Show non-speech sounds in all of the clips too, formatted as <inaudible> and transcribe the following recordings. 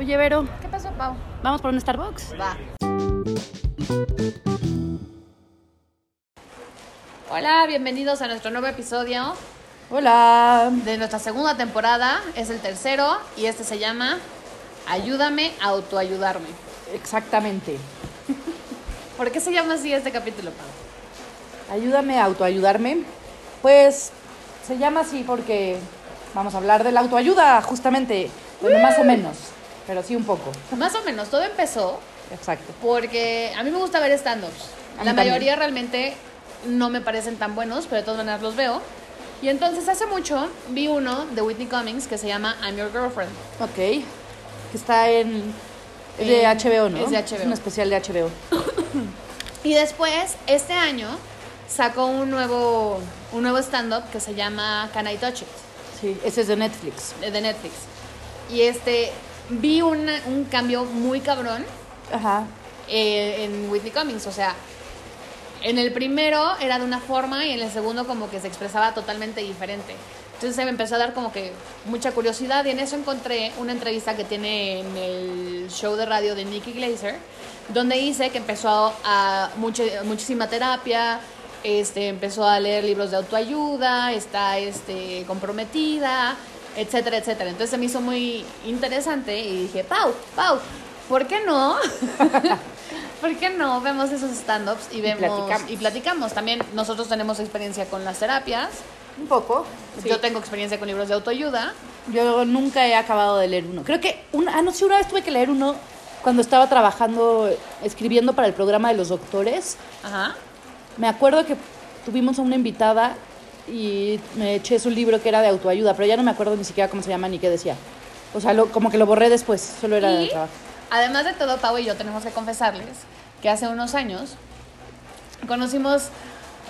Oye, Vero, ¿Qué pasó, Pau? ¿vamos por un Starbucks? Va. Hola, bienvenidos a nuestro nuevo episodio Hola. de nuestra segunda temporada. Es el tercero y este se llama Ayúdame a autoayudarme. Exactamente. <laughs> ¿Por qué se llama así este capítulo, Pau? Ayúdame a autoayudarme. Pues se llama así porque vamos a hablar de la autoayuda, justamente. Bueno, más o menos, pero sí un poco. Más o menos, todo empezó Exacto. porque a mí me gusta ver stand-ups. La también. mayoría realmente no me parecen tan buenos, pero de todas maneras los veo. Y entonces hace mucho vi uno de Whitney Cummings que se llama I'm Your Girlfriend. Ok. Que está en. Es de HBO, ¿no? es de HBO. un especial de HBO. <coughs> Y después, este año, sacó un nuevo, un nuevo stand-up que se llama Can I Touch It, Sí, ese es de Netflix. de Netflix. Y este, vi una- un cambio muy cabrón Ajá. eh, en Whitney Cummings. O sea, en el primero era de una forma y en el segundo como que se expresaba totalmente diferente. Entonces se me empezó a dar como que mucha curiosidad y en eso encontré una entrevista que tiene en el show de radio de Nikki Glazer, donde dice que empezó a mucho- muchísima terapia, este, empezó a leer libros de autoayuda, está este, comprometida, etcétera, etcétera. Entonces se me hizo muy interesante y dije, Pau, Pau, ¿por qué no? <laughs> ¿Por qué no vemos esos stand-ups y vemos platicamos. y platicamos? También nosotros tenemos experiencia con las terapias. Un poco. sí. Yo tengo experiencia con libros de autoayuda. Yo nunca he acabado de leer uno. Creo que una, ah, no sé, una vez tuve que leer uno cuando estaba trabajando, escribiendo para el programa de los doctores. Ajá. Me acuerdo que tuvimos a una invitada y me eché su libro que era de autoayuda, pero ya no me acuerdo ni siquiera cómo se llama ni qué decía. O sea, lo- como que lo borré después, solo era de trabajo. además de todo, Pau y yo tenemos que confesarles que hace unos años conocimos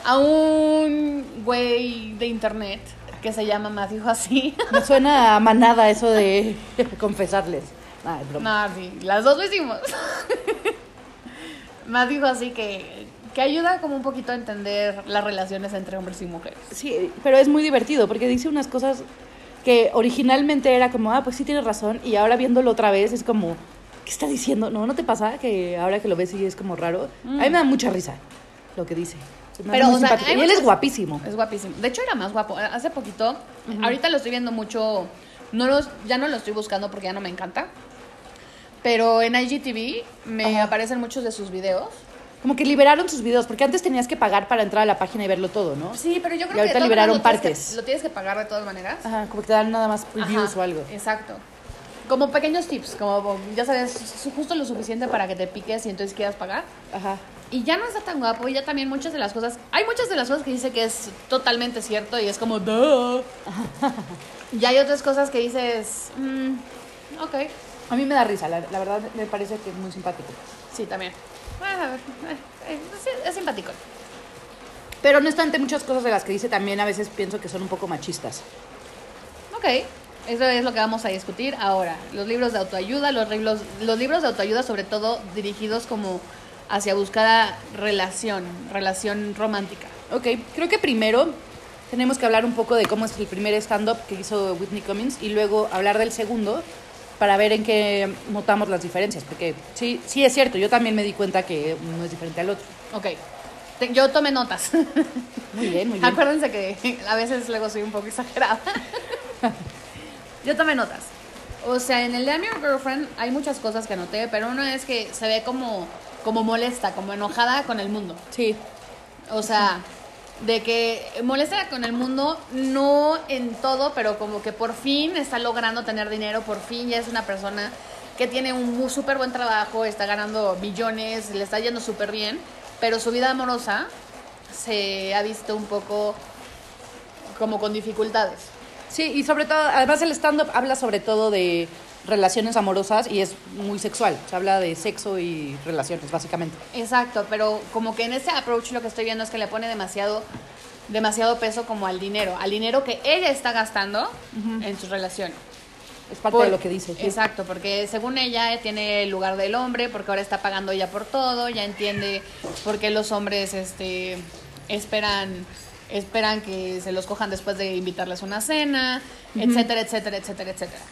a un güey de internet que se llama Matthew Hussey. Me <laughs> suena a manada eso de <laughs> confesarles. Ah, es broma. No, sí, las dos lo hicimos. <laughs> Matthew Hussey que, que ayuda como un poquito a entender las relaciones entre hombres y mujeres. Sí, pero es muy divertido porque dice unas cosas que originalmente era como, ah, pues sí tienes razón, y ahora viéndolo otra vez es como, ¿qué está diciendo? No, ¿no te pasa que ahora que lo ves y es como raro? A mí me da mucha risa lo que dice. Me Pero, o sea, y él es guapísimo. Es guapísimo. De hecho, era más guapo. Hace poquito, ahorita lo estoy viendo mucho. No los, ya no lo estoy buscando porque ya no me encanta. Pero en IGTV me Ajá. aparecen muchos de sus videos. Como que liberaron sus videos, porque antes tenías que pagar para entrar a la página y verlo todo, ¿no? Sí, pero yo creo Y ahorita que. todas liberaron tienes partes. que- lo tienes que pagar de todas maneras. Ajá, como que te dan nada más previews Ajá, o algo. Exacto. Como pequeños tips, como ya sabes, justo lo suficiente para que te piques y entonces quieras pagar. Ajá. Y ya no está tan guapo y ya también muchas de las cosas, hay muchas de las cosas que dice que es totalmente cierto y es como, duh. <laughs> y hay otras cosas que dices, mm, ok, A mí me da risa, la, la verdad me parece que es muy simpático. sí, también. Ah, eh, eh, es simpático. Pero no obstante, muchas cosas de las que dice también a veces pienso que son un poco machistas. Ok, eso es lo que vamos a discutir ahora. Los libros de autoayuda, los, libros- los libros de autoayuda sobre todo dirigidos como hacia buscar a relación, relación romántica. Ok, creo que primero tenemos que hablar un poco de cómo es el primer stand-up que hizo Whitney Cummings y luego hablar del segundo para ver en qué notamos las diferencias, porque sí, sí es cierto, yo también me di cuenta que uno es diferente al otro. Ok, Te- yo tomé notas. <laughs> Muy bien, muy bien. Acuérdense que a veces luego soy un poco exagerada. <laughs> Yo tomé notas. O sea, en el de I'm Your Girlfriend hay muchas cosas que anoté, pero una es que se ve como, como molesta, como enojada con el mundo. Sí, O sea, de que molesta con el mundo, no en todo, pero como que por fin está logrando tener dinero, por fin ya es una persona que tiene un súper buen trabajo, está ganando millones, le está yendo súper bien, pero su vida amorosa se ha visto un poco como con dificultades. sí, y sobre todo, además el stand-up habla sobre todo de relaciones amorosas y es muy sexual, se habla de sexo y relaciones, básicamente. Exacto, pero como que en ese approach lo que estoy viendo es que le pone demasiado demasiado peso como al dinero, al dinero que ella está gastando en su relación. Es parte Por- de lo que dice. sí. Exacto, porque según ella tiene el lugar del hombre, porque ahora está pagando ella por todo, ya entiende por qué los hombres este esperan esperan que se los cojan después de invitarles a una cena, etcétera, etcétera, etcétera, etcétera.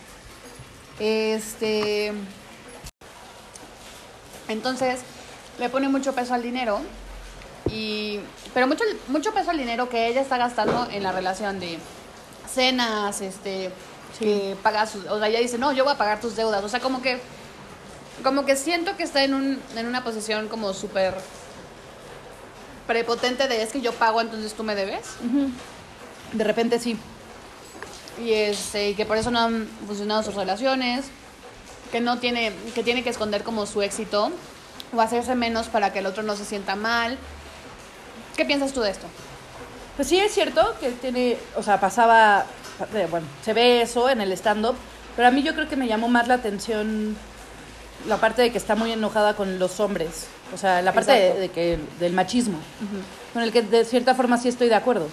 Este. Entonces, le pone mucho peso al dinero. Y. Pero mucho, mucho peso al dinero que ella está gastando en la relación de cenas, este. Que paga sus. O sea, ella dice, no, yo voy a pagar tus deudas. O sea, como que. Como que siento que está en, un, en una posición como súper prepotente de es que yo pago, entonces tú me debes. De repente sí. Y este, y que por eso no han funcionado sus relaciones, que no tiene, que tiene que esconder como su éxito o hacerse menos para que el otro no se sienta mal. ¿Qué piensas tú de esto? Pues sí, es cierto que tiene, o sea, pasaba, eh, bueno, se ve eso en el stand-up, pero a mí yo creo que me llamó más la atención la parte de que está muy enojada con los hombres, o sea, la parte de, de que del machismo, con el que de cierta forma sí estoy de acuerdo.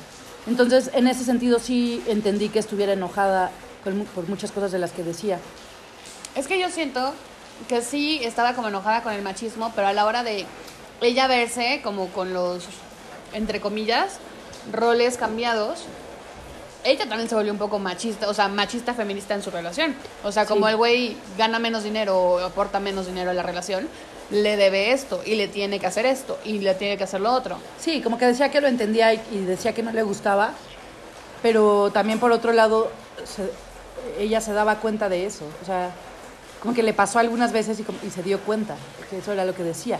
Entonces, en ese sentido sí entendí que estuviera enojada por muchas cosas de las que decía. Es que yo siento que sí estaba como enojada con el machismo, pero a la hora de ella verse como con los, entre comillas, roles cambiados, ella también se volvió un poco machista, o sea, machista feminista en su relación. O sea, como Sí. el güey gana menos dinero o aporta menos dinero a la relación, le debe esto y le tiene que hacer esto y le tiene que hacer lo otro. Sí, como que decía que lo entendía y, y decía que no le gustaba, pero también por otro lado se- ella se daba cuenta de eso, o sea, como que le pasó algunas veces y, y se dio cuenta que eso era lo que decía.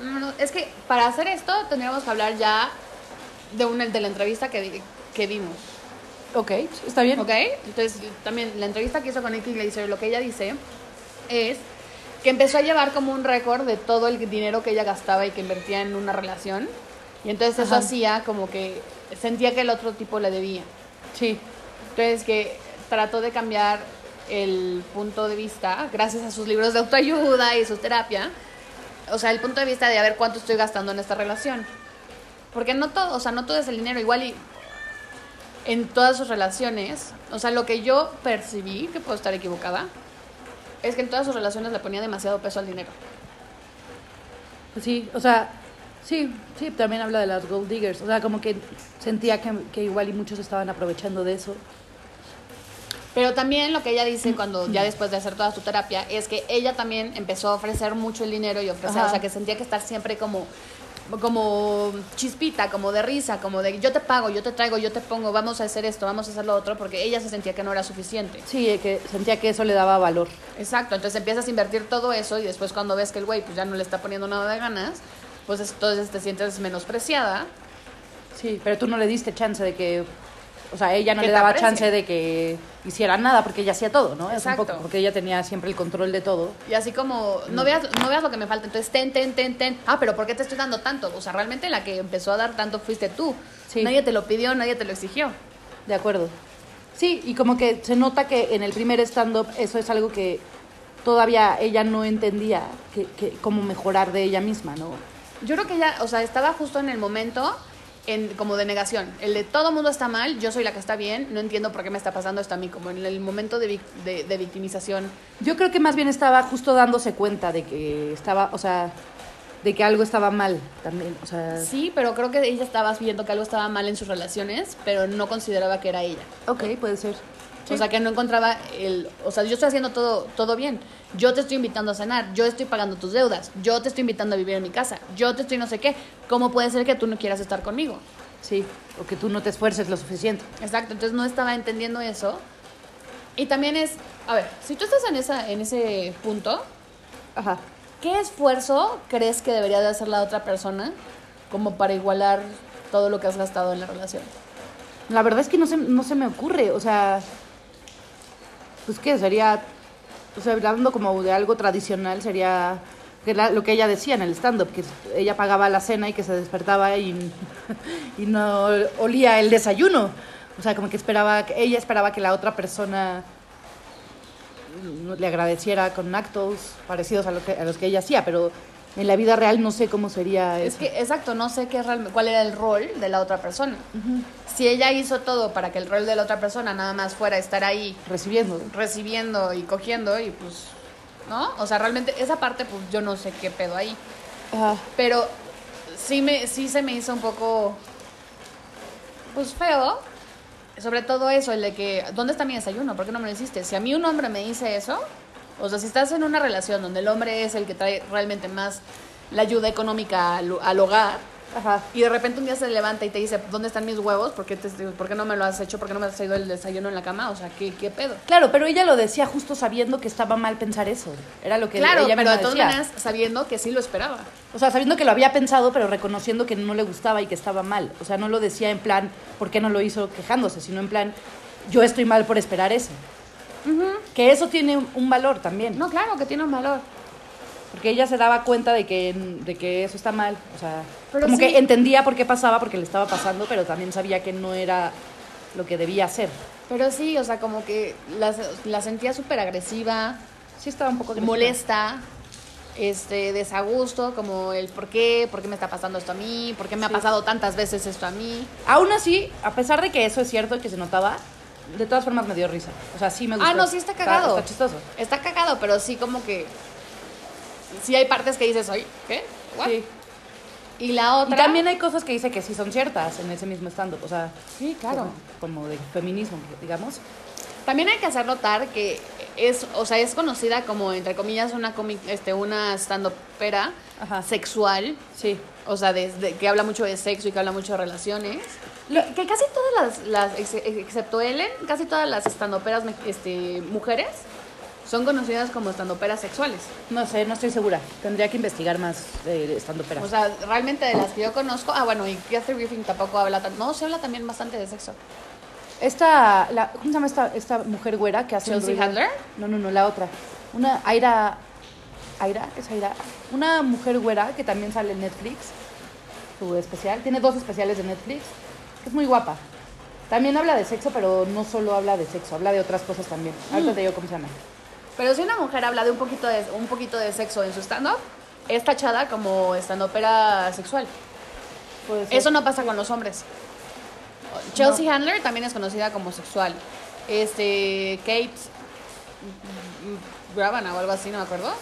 No, es que para hacer esto tendríamos que hablar ya de, una, de la entrevista que, que vimos. Ok, está bien. ¿Ok? Entonces, también la entrevista que hizo con Nicky Glazer, lo que ella dice es que empezó a llevar como un récord de todo el dinero que ella gastaba y que invertía en una relación. Y entonces eso Ajá. hacía como que sentía que el otro tipo le debía. Sí, Entonces que trató de cambiar el punto de vista, gracias a sus libros de autoayuda y su terapia, o sea, el punto de vista de a ver cuánto estoy gastando en esta relación. Porque no todo, o sea, no todo es el dinero, igual y en todas sus relaciones, o sea, lo que yo percibí, que puedo estar equivocada, es que en todas sus relaciones le ponía demasiado peso al dinero. pues sí, o sea, sí, sí, también habla de las gold diggers, o sea, como que sentía que, que igual y muchos estaban aprovechando de eso. Pero también lo que ella dice cuando ya después de hacer toda su terapia es que ella también empezó a ofrecer mucho el dinero y ofrecer, Ajá. o sea, que sentía que estar siempre como como chispita, como de risa, como de yo te pago, yo te traigo, yo te pongo, vamos a hacer esto, vamos a hacer lo otro, porque ella se sentía que no era suficiente. Sí, que sentía que eso le daba valor. Exacto, entonces empiezas a invertir todo eso y después cuando ves que el güey pues ya no le está poniendo nada de ganas, pues entonces te sientes menospreciada. Sí, pero tú no le diste chance de que, o sea, ella no le daba aprecie. chance de que hiciera nada porque ella hacía todo, ¿no? Es un Exacto. poco porque ella tenía siempre el control de todo. Y así como, no veas, no veas lo que me falta, entonces ten, ten, ten, ten. Ah, pero ¿por qué te estoy dando tanto? O sea, realmente la que empezó a dar tanto fuiste tú. Sí. Nadie te lo pidió, nadie te lo exigió. De acuerdo. Sí, y como que se nota que en el primer stand-up eso es algo que todavía ella no entendía que, que cómo mejorar de ella misma, ¿no? Yo creo que ella, o sea, estaba justo en el momento en, como de negación. El de todo mundo está mal, yo soy la que está bien, no entiendo por qué me está pasando esto a mí, como en el momento de, vic- de, de victimización. Yo creo que más bien estaba justo dándose cuenta de que estaba, o sea, de que algo estaba mal también, o sea... Sí, pero creo que ella estaba viendo que algo estaba mal en sus relaciones, pero no consideraba que era ella. Ok, puede ser. O sea, que no encontraba el... O sea, yo estoy haciendo todo, todo bien. Yo te estoy invitando a cenar, yo estoy pagando tus deudas, yo te estoy invitando a vivir en mi casa, yo te estoy no sé qué. ¿Cómo puede ser que tú no quieras estar conmigo? Sí, o que tú no te esfuerces lo suficiente. Exacto, entonces no estaba entendiendo eso. Y también es, a ver, si tú estás en, esa, en ese punto, Ajá. ¿qué esfuerzo crees que debería de hacer la otra persona como para igualar todo lo que has gastado en la relación? La verdad es que no se, no se me ocurre, o sea, pues qué, sería, o sea, hablando como de algo tradicional, sería que lo que ella decía en el stand-up, que ella pagaba la cena y que se despertaba y, <laughs> y no olía el desayuno. O sea, como que esperaba, ella esperaba que la otra persona le agradeciera con actos parecidos a, lo que, a los que ella hacía, pero en la vida real no sé cómo sería Es eso. que, exacto, no sé qué es real- cuál era el rol de la otra persona. Si ella hizo todo para que el rol de la otra persona nada más fuera estar ahí Recibiendo. recibiendo y cogiendo y pues, ¿no? O sea, realmente esa parte pues yo no sé qué pedo ahí. Ajá. Pero sí, me, sí se me hizo un poco, pues feo, sobre todo eso, el de que, ¿dónde está mi desayuno? ¿Por qué no me lo hiciste? Si a mí un hombre me dice eso, o sea, si estás en una relación donde el hombre es el que trae realmente más la ayuda económica al, al hogar, Ajá. y de repente un día se levanta y te dice, ¿dónde están mis huevos? ¿Por qué, te- por qué no me lo has hecho? ¿Por qué no me has traído el desayuno en la cama? O sea, ¿qué, qué pedo? Claro, pero ella lo decía justo sabiendo que estaba mal pensar eso. Era lo que claro, ella pero de todas decía. maneras sabiendo que sí lo esperaba. O sea, sabiendo que lo había pensado, pero reconociendo que no le gustaba y que estaba mal. O sea, no lo decía en plan, ¿por qué no lo hizo quejándose? Sino en plan, yo estoy mal por esperar eso. Que eso tiene un- valor también. No, claro, que tiene un valor. Porque ella se daba cuenta de que, de que eso está mal. O sea, Pero como sí. que entendía por qué pasaba, porque le estaba pasando, pero también sabía que no era lo que debía hacer. Pero sí, o sea, como que la, la sentía súper agresiva, Sí estaba un poco agresiva. molesta, este, desagusto, como el por qué, por qué me está pasando esto a mí, por qué me ha pasado tantas veces esto a mí. Aún así, a pesar de que eso es cierto que se notaba, de todas formas me dio risa. O sea, sí me gustó. Ah, no, sí está cagado. Está, chistoso. Está cagado, pero sí como que... Sí hay partes que dices, oye, ¿qué? ¿What? Sí. Y la otra... Y también hay cosas que dice que sí son ciertas en ese mismo stand-up. O sea, Sí, claro. Como, como de feminismo, digamos. También hay que hacer notar que es, o sea, es conocida como, entre comillas, una comi- este, una stand-upera sexual. Sí. O sea, desde, que habla mucho de sexo y que habla mucho de relaciones. Que, que casi todas las, las ex- excepto Ellen, casi todas las estandoperas este, mujeres son conocidas como estandoperas sexuales. No sé, no estoy segura. Tendría que investigar más de stand O sea, realmente de las que yo conozco, ah, bueno, y Kathy Griffin tampoco habla tan, no, se habla también bastante de sexo. Esta, la, ¿cómo se llama esta, esta mujer güera que hace el Chelsea? Handler? No, no, no, la otra. Una Aira, Aira, es Aira. Una mujer güera que también sale en Netflix, su especial. Tiene dos especiales de Netflix, es muy guapa. También habla de sexo, pero no solo habla de sexo, habla de otras cosas también. Ahorita te digo cómo se llama. Pero si una mujer habla de un poquito de, un poquito de sexo en su stand-up, es tachada como estandopera sexual. Puede ser. Eso no pasa con los hombres. Chelsea Handler también es conocida como sexual. Este, Kate Gravana o algo así, no me acuerdo.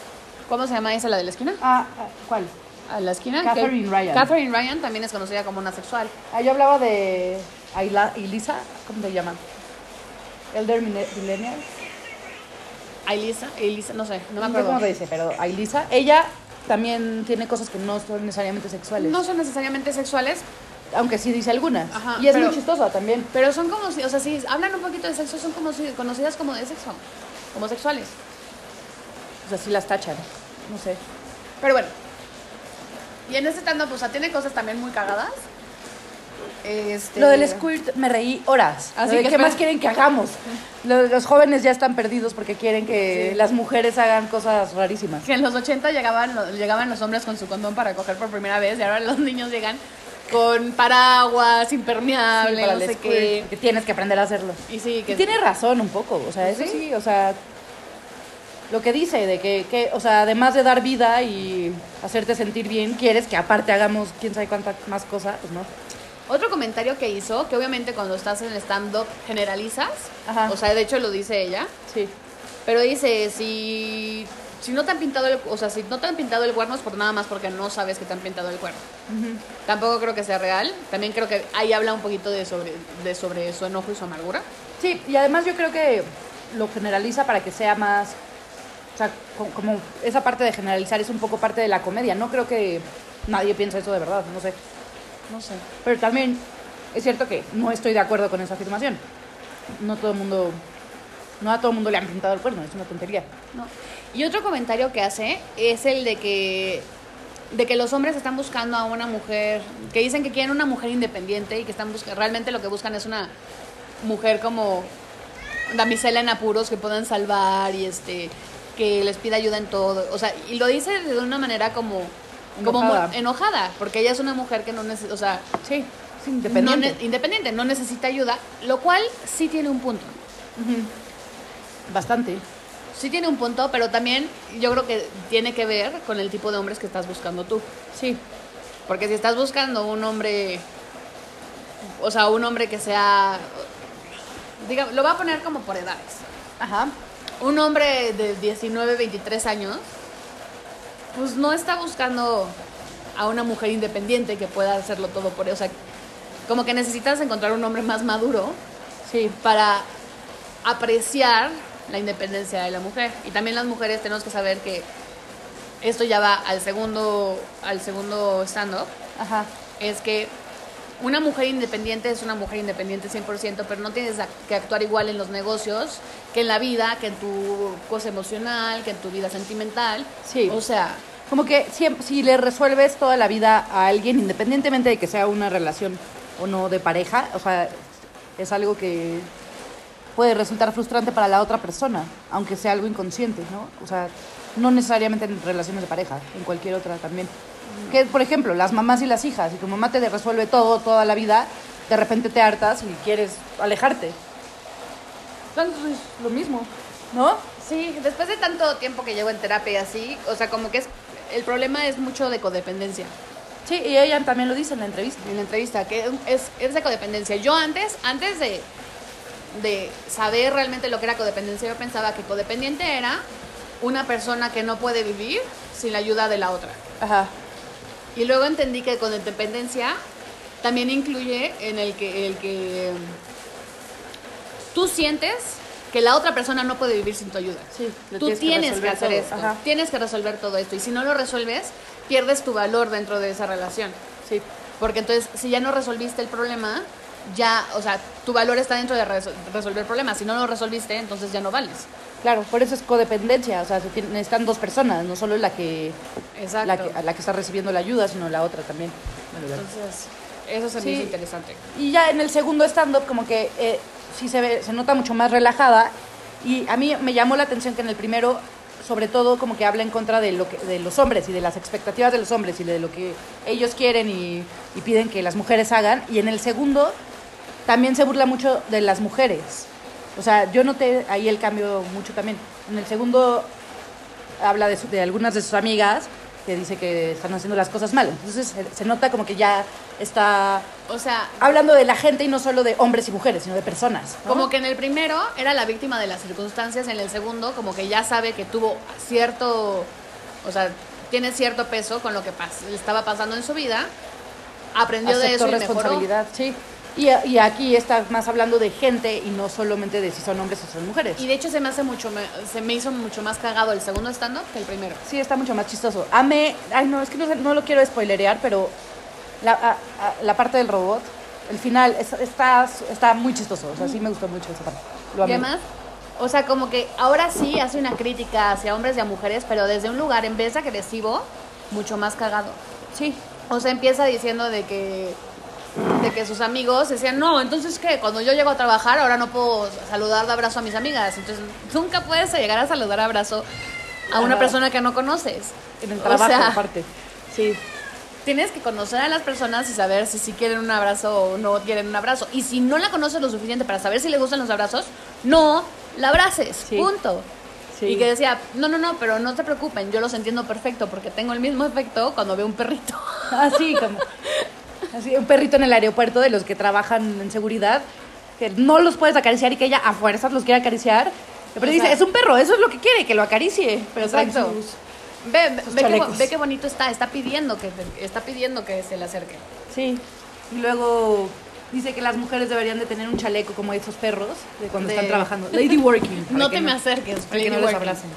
¿Cómo se llama esa, la de la esquina? Ah, ah, ¿cuál? A la esquina. Catherine Ryan. Catherine Ryan también es conocida como una sexual. Ah, yo hablaba de Ayla, Elisa, ¿cómo se llama? Elder Millennial. Elisa, Elisa, no sé, no me No sé cómo acuerdo. se dice, pero Ailisa, ella también tiene cosas que no son necesariamente sexuales. No son necesariamente sexuales, Aunque sí dice algunas. Ajá, y es pero- muy chistosa también. pero son como si, o sea, si hablan un poquito de sexo, son como si, conocidas como de sexo, como sexuales. O sea, sí las tachan. No sé. Pero bueno. Y en ese stand-up, o sea, tiene cosas también muy cagadas. Este... Lo del squirt me reí horas. Así de que ¿Qué más quieren que hagamos? Lo- Los jóvenes ya están perdidos porque quieren que Sí. las mujeres hagan cosas rarísimas. Que en los 80 llegaban, llegaban los hombres con su condón para coger por primera vez y ahora los niños llegan con paraguas, impermeable, Sí, para no sé squirt, qué. porque tienes que aprender a hacerlo. Y sí, que Y tiene razón un poco, o sea, eso Sí. sí, o sea, lo que dice de que, que, o sea, además de dar vida y hacerte sentir bien, quieres que aparte hagamos quién sabe cuánta más cosa, pues no. Otro comentario que hizo, que obviamente cuando estás en stand-up generalizas, Ajá. o sea, de hecho lo dice ella, Sí. pero dice, si, si no te han pintado el, o sea, si no te han pintado el cuerno es por nada más porque no sabes que te han pintado el cuerno. Tampoco creo que sea real, también creo que ahí habla un poquito de sobre, de sobre su enojo y su amargura. Sí, y además yo creo que lo generaliza para que sea más, o sea, co- como esa parte de generalizar es un poco parte de la comedia, no creo que nadie piensa eso de verdad, no sé. No sé. Pero también es cierto que no estoy de acuerdo con esa afirmación. No todo el mundo, no a todo el mundo le han pintado el cuerno, es una tontería. No. Y otro comentario que hace es el de que de que los hombres están buscando a una mujer, que dicen que quieren una mujer independiente y que están buscando, realmente lo que buscan es una mujer como damisela en apuros que puedan salvar y este que les pida ayuda en todo, o sea, y lo dice de una manera como como Enojada. muy- enojada, porque ella es una mujer que no necesita, o sea, Sí, sí, no independiente. independiente, no necesita ayuda, lo cual sí tiene un punto. Bastante. Sí tiene un punto, pero también yo creo que tiene que ver con el tipo de hombres que estás buscando tú. Sí. Porque si estás buscando un hombre, o sea, un hombre que sea, diga, lo va a poner como por edades. Ajá. Un hombre de 19, 23 años, pues no está buscando a una mujer independiente que pueda hacerlo todo por él. O sea, como que necesitas encontrar un hombre más maduro Sí. para apreciar la independencia de la mujer. Y también las mujeres tenemos que saber que esto ya va al segundo, al segundo stand-up, Ajá. es que una mujer independiente es una mujer independiente 100%, pero no tienes que actuar igual en los negocios que en la vida, que en tu cosa emocional, que en tu vida sentimental. Sí. O sea, Como que si, si le resuelves toda la vida a alguien, independientemente de que sea una relación o no de pareja, o sea, es algo que puede resultar frustrante para la otra persona, aunque sea algo inconsciente, ¿no? O sea, no necesariamente en relaciones de pareja, en cualquier otra también. Que, por ejemplo, las mamás y las hijas, si tu mamá te resuelve todo, toda la vida, de repente te hartas y quieres alejarte. Entonces, es lo mismo, ¿no? sí, después de tanto tiempo que llevo en terapia y así, o sea, como que es el problema es mucho de codependencia. Sí, y ella también lo dice en la entrevista. en la entrevista, que es, es de codependencia. Yo antes, antes de, de saber realmente lo que era codependencia, yo pensaba que codependiente era una persona que no puede vivir sin la ayuda de la otra. Ajá. Y luego entendí que codependencia también incluye en el que, el que mm, tú sientes que la otra persona no puede vivir sin tu ayuda. Sí, Tú tienes que tienes que, resolver hacer todo. esto, Ajá. tienes que resolver todo esto. Y si no lo resuelves, pierdes tu valor dentro de esa relación. Sí. Porque entonces, si ya no resolviste el problema, ya, o sea, tu valor está dentro de resol- resolver problemas. Si no lo resolviste, entonces ya no vales. Claro, por eso es codependencia, o sea, se tiene- necesitan dos personas, no solo la que, Exacto. la que, la que está recibiendo la ayuda, sino la otra también. Entonces, eso se Sí. me hizo interesante. Y ya en el segundo stand-up como que eh, sí se ve, se nota mucho más relajada y a mí me llamó la atención que en el primero sobre todo como que habla en contra de lo que, de los hombres y de las expectativas de los hombres y de lo que ellos quieren y, y piden que las mujeres hagan y en el segundo también se burla mucho de las mujeres. O sea, yo noté ahí el cambio mucho también. En el segundo habla de, su- de algunas de sus amigas que dice que están haciendo las cosas mal. Entonces se, se nota como que ya está O sea, hablando de la gente y no solo de hombres y mujeres, sino de personas. ¿no? como que en el primero era la víctima de las circunstancias, en el segundo como que ya sabe que tuvo cierto, o sea, tiene cierto peso con lo que pas- estaba pasando en su vida, aprendió de eso y mejoró. responsabilidad, sí. Y, y aquí está más hablando de gente y no solamente de si son hombres o son mujeres. Y de hecho se me hace mucho, se me hizo mucho más cagado el segundo stand-up que el primero. Sí, está mucho más chistoso. Amé, ay no, es que no, no lo quiero spoilerear, pero la, a- a- la parte del robot, el final, es- está, está muy chistoso. O sea, sí me gustó mucho esa parte. Lo Y amé. además, o sea, como que ahora sí hace una crítica hacia hombres y a mujeres, pero desde un lugar en vez de agresivo, mucho más cagado. Sí, O sea, empieza diciendo de que de que sus amigos decían, no, entonces qué, cuando yo llego a trabajar ahora no puedo saludar de abrazo a mis amigas. Entonces, nunca puedes llegar a saludar de abrazo a una Ajá. persona que no conoces. en el O trabajo sea, aparte. Sí, Tienes que conocer a las personas y saber si sí quieren un abrazo o no quieren un abrazo. Y si no la conoces lo suficiente para saber si le gustan los abrazos, no la abraces. Sí. Punto. sí. Y que decía, no, no, no, pero no te preocupen, yo los entiendo perfecto porque tengo el mismo efecto cuando veo un perrito. Así como <laughs> así, un perrito en el aeropuerto de los que trabajan en seguridad, que no los puedes acariciar y que ella a fuerzas los quiere acariciar. Pero dice, es un perro, eso es lo que quiere, que lo acaricie. Pero Exacto. sus- Ve, ve, ve, qué, ve bonito está, está pidiendo que está pidiendo que se le acerque. Sí. Y luego dice que las mujeres deberían de tener un chaleco como esos perros de cuando De- están trabajando. Lady working. <laughs> No te me acerques, Para que no les working. abracen.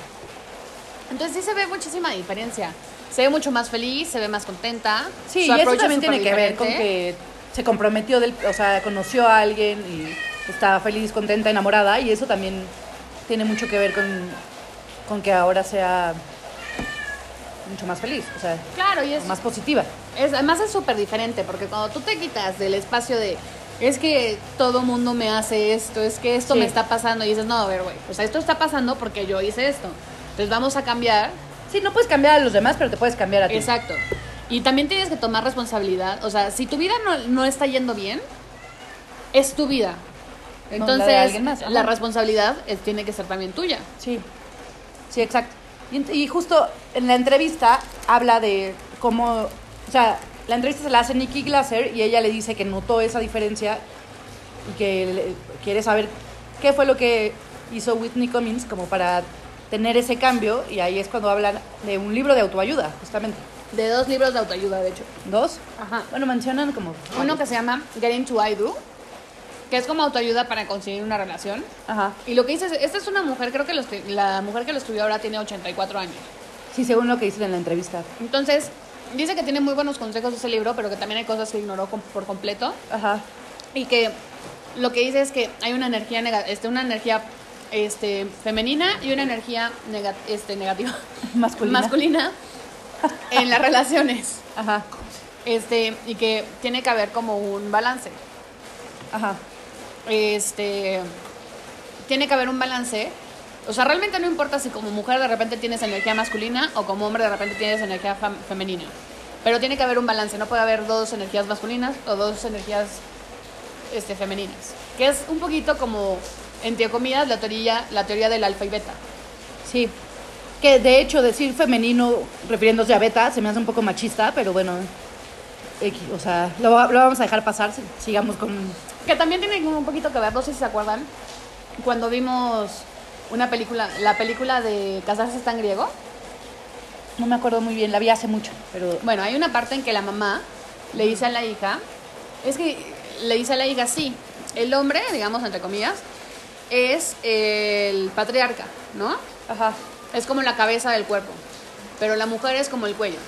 Entonces sí se ve muchísima diferencia. Se ve mucho más feliz, se ve más contenta. Sí, su y eso también tiene que ver con que se comprometió, del, o sea, conoció a alguien y está feliz, contenta, enamorada, y eso también tiene mucho que ver con, con que ahora sea mucho más feliz, o sea, Claro, y es, más positiva. es- además es súper diferente porque cuando tú te quitas del espacio de es que todo mundo me hace esto, es que esto Sí. me está pasando y dices, no, a ver, güey, o sea, esto está pasando porque yo hice esto. Entonces vamos a cambiar Sí, no puedes cambiar a los demás, pero te puedes cambiar a ti. Exacto. Y también tienes que tomar responsabilidad. O sea, si tu vida no, no está yendo bien, es tu vida. No, la de Entonces, la responsabilidad es- tiene que ser también tuya. Sí, sí, exacto. Y, justo en la entrevista habla de cómo, o sea, la entrevista se la hace Nikki Glaser y ella le dice que notó esa diferencia y que le- quiere saber qué fue lo que hizo Whitney Cummings como para tener ese cambio y ahí es cuando hablan de un libro de autoayuda, justamente. De dos libros de autoayuda, de hecho. ¿Dos? Ajá. Bueno, mencionan como... Uno que se llama Getting to I Do, que es como autoayuda para conseguir una relación. Ajá. Y lo que dice, es- esta es una mujer, creo que lo la mujer que lo escribió ahora tiene 84 años. Sí, según lo que dicen en la entrevista. Entonces, dice que tiene muy buenos consejos ese libro, pero que también hay cosas que ignoró com- por completo. Ajá. Y que lo que dice es que hay una energía, este, una energía este, femenina y una energía nega- este, negativa. <laughs> Masculina. masculina en las relaciones. Ajá. Este, y que tiene que haber como un balance. Ajá. Este, tiene que haber un balance. O sea, realmente no importa si como mujer de repente tienes energía masculina o como hombre de repente tienes energía femenina. Pero tiene que haber un balance, no puede haber dos energías masculinas o dos energías este, femeninas. Que es un poquito como, entre comillas, la teoría, la teoría del alfa y beta. Sí. Que de hecho decir femenino refiriéndose a beta se me hace un poco machista, pero bueno. O sea, lo, lo vamos a dejar pasar. si- Sigamos con. Que también tiene un poquito que ver, no sé si se acuerdan, cuando vimos una película, la película de Casarse está en griego. No me acuerdo muy bien, la vi hace mucho, pero. Bueno, hay una parte en que la mamá le dice a la hija, es que le dice a la hija, sí, el hombre, digamos, entre comillas, es el patriarca, ¿no? Ajá. Es como la cabeza del cuerpo, pero la mujer es como el cuello.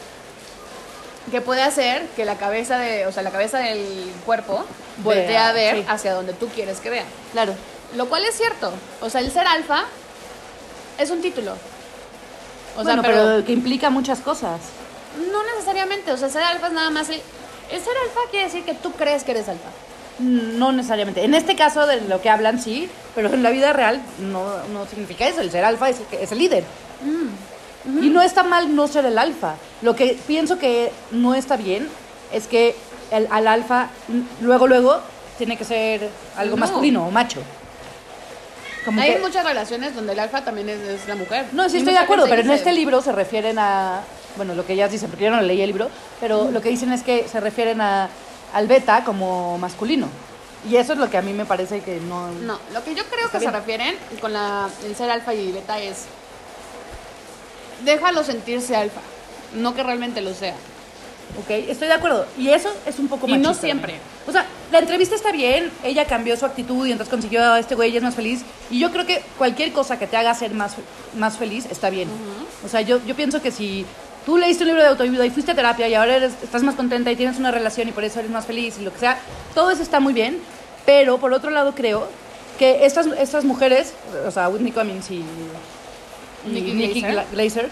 Que puede hacer que la cabeza de, o sea, la cabeza del cuerpo Vea, voltee a ver sí. hacia donde tú quieres que vea. Claro. Lo cual es cierto. O sea, el ser alfa es un título. O bueno, sea, pero... que implica muchas cosas. no necesariamente. O sea, ser alfa es nada más. El, el ser alfa quiere decir que tú crees que eres alfa. No necesariamente. En este caso de lo que hablan, sí, pero en la vida real no, no significa eso. El ser alfa es, el que- es el líder. Y no está mal no ser el alfa. Lo que pienso que no está bien es que el, al alfa luego, luego tiene que ser algo No. masculino o macho. Como Hay que- muchas relaciones donde el alfa también es, es la mujer. No, sí Y estoy de acuerdo, pero en este libro se refieren a, bueno, lo que ellas dicen, porque yo no leí el libro, pero lo que dicen es que se refieren a, al beta como masculino. Y eso es lo que a mí me parece que no... No, lo que yo creo que se refieren con la, el ser alfa y beta es. Déjalo sentirse alfa, no que realmente lo sea. Ok, estoy de acuerdo. Y eso es un poco Y no siempre. O sea, la entrevista está bien, ella cambió su actitud y entonces consiguió a este güey y es más feliz. Y yo creo que cualquier cosa que te haga ser más, más feliz está bien. O sea, yo, yo pienso que si tú leíste un libro de autoayuda y fuiste a terapia y ahora eres, estás más contenta y tienes una relación y por eso eres más feliz y lo que sea, todo eso está muy bien. Pero por otro lado creo que estas, estas mujeres, o sea, Whitney Cummings y, y Nikki Nikki Glaser. Gla- Glaser,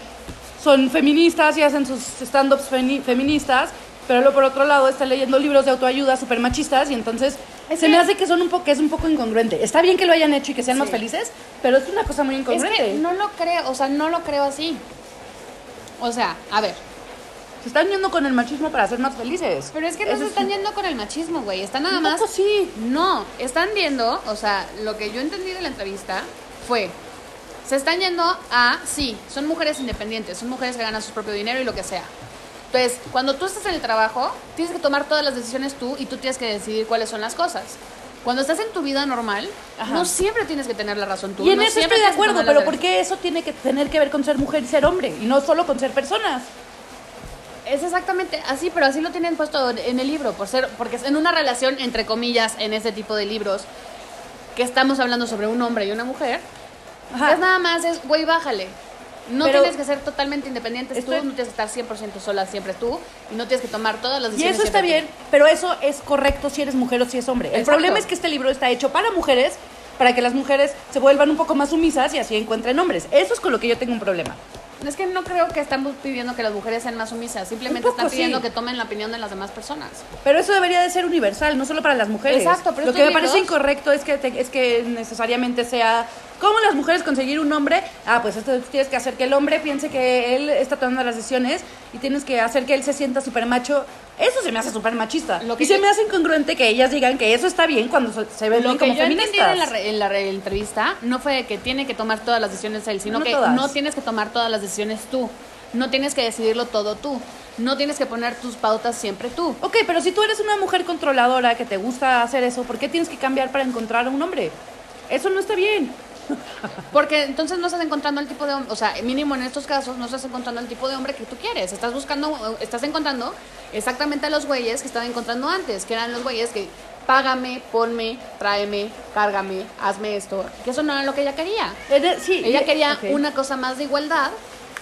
son feministas y hacen sus stand-ups feministas, pero luego por otro lado están leyendo libros de autoayuda súper machistas y entonces Es se que- me hace que son un poco que es un poco incongruente. Está bien que lo hayan hecho y que sean más Sí. felices, pero es una cosa muy Es incongruente. que no lo creo, o sea, no lo creo así. O sea, a ver, Se están yendo con el machismo para ser más felices. pero es que no Eso se es- están yendo con el machismo, güey. Están nada más. poco sí. No, están yendo, o sea, lo que yo entendí de la entrevista fue, se están yendo a, sí, son mujeres independientes, son mujeres que ganan su propio dinero y lo que sea. Entonces, cuando tú estás en el trabajo, tienes que tomar todas las decisiones tú y tú tienes que decidir cuáles son las cosas. Cuando estás en tu vida normal, Ajá. no siempre tienes que tener la razón tú. Y en no eso estoy de acuerdo, pero ¿por qué eso tiene que tener que ver con ser mujer y ser hombre? Y no solo con ser personas. Es exactamente así, pero así lo tienen puesto en el libro, por ser, porque es en una relación, entre comillas, en ese tipo de libros, que estamos hablando sobre un hombre y una mujer, Ajá. es nada más, es, güey, bájale. No Pero- tienes que ser totalmente independiente tú, no tienes que estar 100% sola siempre tú, y no tienes que tomar todas las Y decisiones. eso está bien, pero eso es correcto si eres mujer o si es hombre. El Exacto. problema es que este libro está hecho para mujeres, para que las mujeres se vuelvan un poco más sumisas y así encuentren hombres. Eso es con lo que yo tengo un problema. Es que no creo que estamos pidiendo que las mujeres sean más sumisas, simplemente poco, están pidiendo sí. que tomen la opinión de las demás personas. Pero eso debería de ser universal, no solo para las mujeres. Exacto, pero Lo que me parece incorrecto es que, te- es que necesariamente sea... ¿Cómo las mujeres conseguir un hombre? Ah, pues esto tienes que hacer que el hombre piense que él está tomando las decisiones y tienes que hacer que él se sienta súper macho. Eso se me hace súper machista. Lo que y se yo- me hace incongruente que ellas digan que eso está bien cuando se- se ven como yo feministas. en la, re- en la re- entrevista no fue de que tiene que tomar todas las decisiones él, sino No que todas. no tienes que tomar todas las decisiones tú. No tienes que decidirlo todo tú. No tienes que poner tus pautas siempre tú. Ok, pero si tú eres una mujer controladora que te gusta hacer eso, ¿por qué tienes que cambiar para encontrar a un hombre? Eso no está bien. Porque entonces no estás encontrando el tipo de hombre, o sea, mínimo en estos casos, no estás encontrando el tipo de hombre que tú quieres. Estás buscando, estás encontrando exactamente a los güeyes que estaba encontrando antes, que eran los güeyes que págame, ponme, tráeme, cárgame, hazme esto. Que eso no era lo que ella quería. Sí, Ella quería ok. una cosa más de igualdad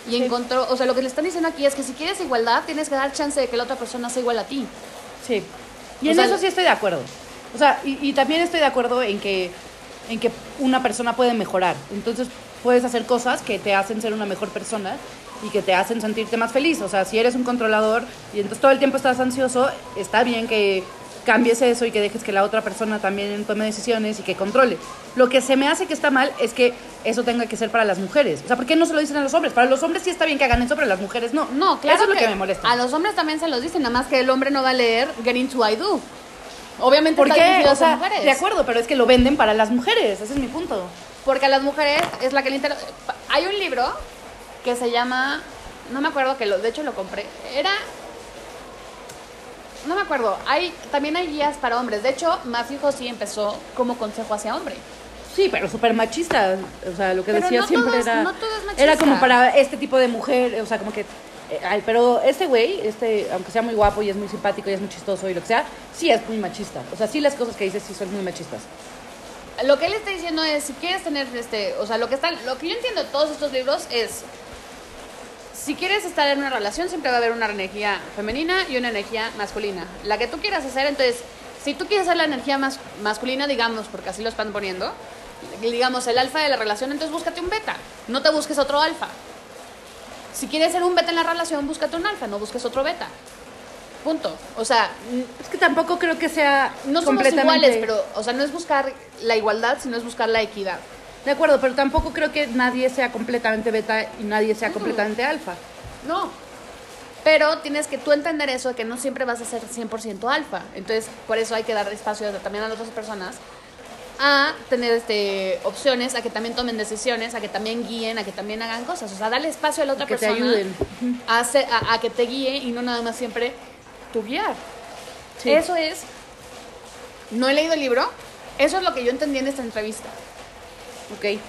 y Sí. encontró, o sea, lo que le están diciendo aquí es que si quieres igualdad, tienes que dar chance de que la otra persona sea igual a ti. Sí. Y O en sea, eso sí estoy de acuerdo. O sea, y, y también estoy de acuerdo en que, en que una persona puede mejorar. Entonces puedes hacer cosas que te hacen ser una mejor persona y que te hacen sentirte más feliz. O sea, si eres un controlador y entonces todo el tiempo estás ansioso, está bien que cambies eso y que dejes que la otra persona también tome decisiones y que controle. Lo que se me hace que está mal es que eso tenga que ser para las mujeres. O sea, ¿por qué no se lo dicen a los hombres? Para los hombres sí está bien que hagan eso, pero las mujeres no. No, claro Eso es lo que, que me molesta. a los hombres también se los dicen, nada más que el hombre no va a leer Get Into I Do. Obviamente ¿Por está qué? dirigido O hacia sea, mujeres. de acuerdo, pero es que lo venden para las mujeres. Ese es mi punto. Porque a las mujeres es la que le interesa. Hay un libro que se llama. No me acuerdo que lo. De hecho lo compré. Era. No me acuerdo. Hay, también hay guías para hombres. De hecho, Matthew sí empezó como consejo hacia hombre. Sí, pero súper machista. O sea, lo que Pero decía no siempre todo es- era. no todo es machista. Era como para este tipo de mujer. O sea, como que. Eh, ay, pero este güey, este, aunque sea muy guapo y es muy simpático y es muy chistoso y lo que sea, sí es muy machista. O sea, sí las cosas que dices sí son muy machistas. Lo que él está diciendo es, si quieres tener este, o sea, lo que está, lo que yo entiendo de todos estos libros es, si quieres estar en una relación siempre va a haber una energía femenina y una energía masculina. La que tú quieras hacer, entonces, si tú quieres hacer la energía mas- masculina, digamos, porque así lo están poniendo, digamos el alfa de la relación, entonces búscate un beta, no te busques otro alfa. Si quieres ser un beta en la relación, búscate un alfa, no busques otro beta. Punto. O sea, Es que tampoco creo que sea no somos iguales, pero, o sea, no es buscar la igualdad, sino es buscar la equidad. De acuerdo, pero tampoco creo que nadie sea completamente beta y nadie sea completamente alfa. No. Pero tienes que tú entender eso, de que no siempre vas a ser 100% alfa. Entonces, por eso hay que dar espacio también a las otras personas a tener este, opciones, a que también tomen decisiones, a que también guíen, a que también hagan cosas. O sea, darle espacio a la otra que te persona ayuden. A, a, a que te guíe y no nada más siempre tu guiar. Sí. Eso es. No he leído el libro. Eso es lo que yo entendí en esta entrevista. Ok.